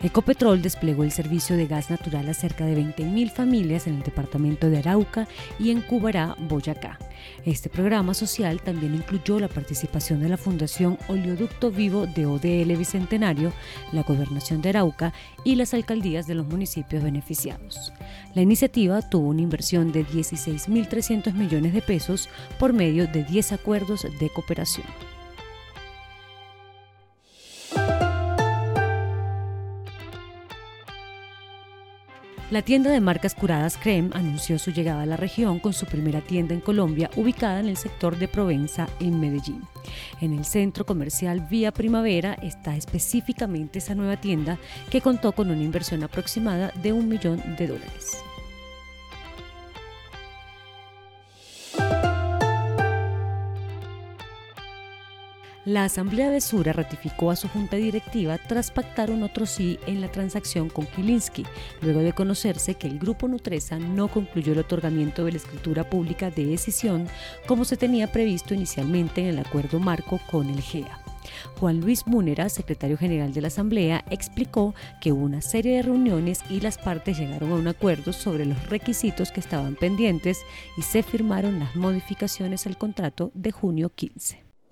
Ecopetrol desplegó el servicio de gas natural a cerca de 20.000 familias en el departamento de Arauca y en Cubará, Boyacá. Este programa social también incluyó la participación de la Fundación Oleoducto Vivo de ODL Bicentenario, la Gobernación de Arauca y las alcaldías de los municipios beneficiados. La iniciativa tuvo una inversión de 16.300 millones de pesos por medio de 10 acuerdos de cooperación. La tienda de marcas curadas Creme anunció su llegada a la región con su primera tienda en Colombia ubicada en el sector de Provenza en Medellín. En el centro comercial Vía Primavera está específicamente esa nueva tienda que contó con una inversión aproximada de un millón de dólares. La Asamblea de Sura ratificó a su junta directiva tras pactar un otro sí en la transacción con Kilinski, luego de conocerse que el grupo Nutresa no concluyó el otorgamiento de la escritura pública de decisión como se tenía previsto inicialmente en el acuerdo marco con el GEA. Juan Luis Múnera, secretario general de la Asamblea, explicó que hubo una serie de reuniones y las partes llegaron a un acuerdo sobre los requisitos que estaban pendientes y se firmaron las modificaciones al contrato de junio 15.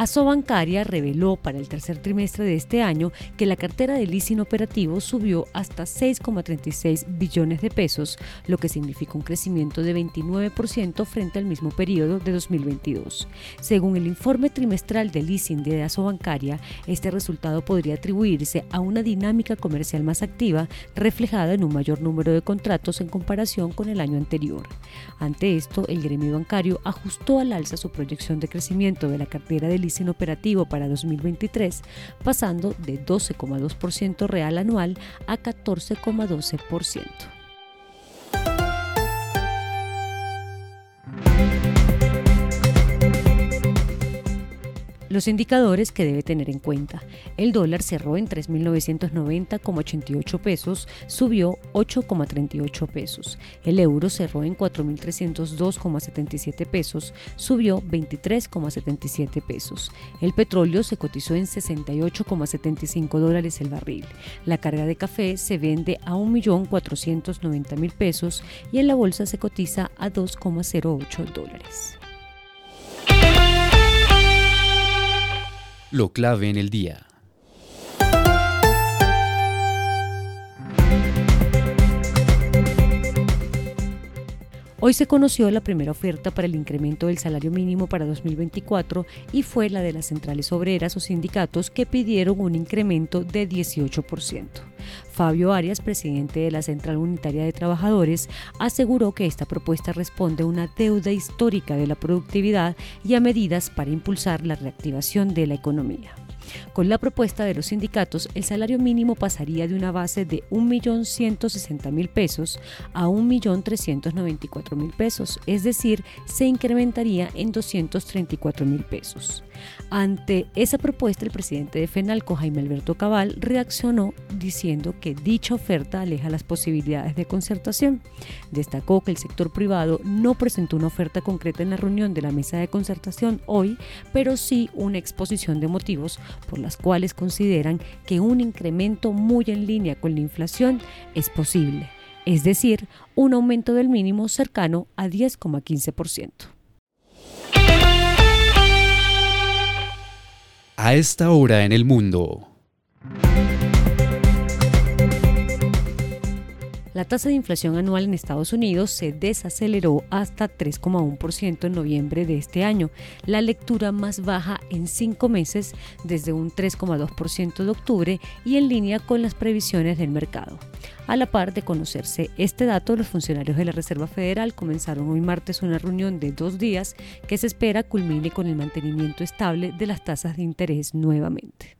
Asobancaria reveló para el tercer trimestre de este año que la cartera de leasing operativo subió hasta 6,36 billones de pesos, lo que significa un crecimiento de 29% frente al mismo periodo de 2022. Según el informe trimestral de leasing de Asobancaria, este resultado podría atribuirse a una dinámica comercial más activa reflejada en un mayor número de contratos en comparación con el año anterior. Ante esto, el gremio bancario ajustó al alza su proyección de crecimiento de la cartera de leasing leasing operativo para 2023, pasando de 12,2% real anual a 14,12%. Los indicadores que debe tener en cuenta. El dólar cerró en 3.990,88 pesos, subió 8,38 pesos. El euro cerró en 4.302,77 pesos, subió 23,77 pesos. El petróleo se cotizó en 68,75 dólares el barril. La carga de café se vende a 1.490.000 pesos y en la bolsa se cotiza a 2,08 dólares. Lo clave en el día. Hoy se conoció la primera oferta para el incremento del salario mínimo para 2024 y fue la de las centrales obreras o sindicatos que pidieron un incremento de 18%. Fabio Arias, presidente de la Central Unitaria de Trabajadores, aseguró que esta propuesta responde a una deuda histórica de la productividad y a medidas para impulsar la reactivación de la economía. Con la propuesta de los sindicatos, el salario mínimo pasaría de una base de 1.160.000 pesos a 1.394.000 pesos, es decir, se incrementaría en 234.000 pesos. Ante esa propuesta, el presidente de FENALCO, Jaime Alberto Cabal, reaccionó diciendo que dicha oferta aleja las posibilidades de concertación. Destacó que el sector privado no presentó una oferta concreta en la reunión de la mesa de concertación hoy, pero sí una exposición de motivos por las cuales consideran que un incremento muy en línea con la inflación es posible, es decir, un aumento del mínimo cercano a 10,15%. A esta hora en el mundo. La tasa de inflación anual en Estados Unidos se desaceleró hasta 3,1% en noviembre de este año, la lectura más baja en cinco meses desde un 3,2% de octubre y en línea con las previsiones del mercado. A la par de conocerse este dato, los funcionarios de la Reserva Federal comenzaron hoy martes una reunión de dos días que se espera culmine con el mantenimiento estable de las tasas de interés nuevamente.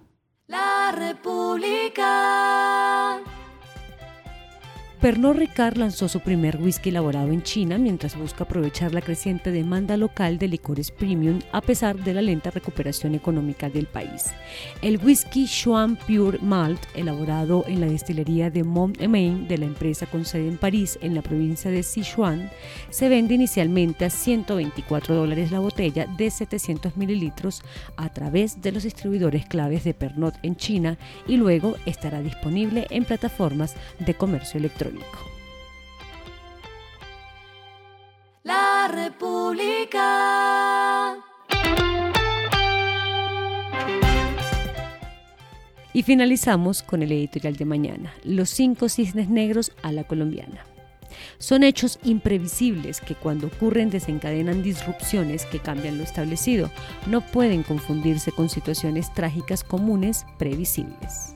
Pernod Ricard lanzó su primer whisky elaborado en China mientras busca aprovechar la creciente demanda local de licores premium a pesar de la lenta recuperación económica del país. El whisky Xuan Pure Malt, elaborado en la destilería de Mont-Emain de la empresa con sede en París, en la provincia de Sichuan, se vende inicialmente a 124 dólares la botella de 700 mililitros a través de los distribuidores claves de Pernod en China y luego estará disponible en plataformas de comercio electrónico. La República. Y finalizamos con el editorial de mañana, Los cinco cisnes negros a la colombiana. Son hechos imprevisibles que cuando ocurren desencadenan disrupciones que cambian lo establecido. No pueden confundirse con situaciones trágicas comunes previsibles.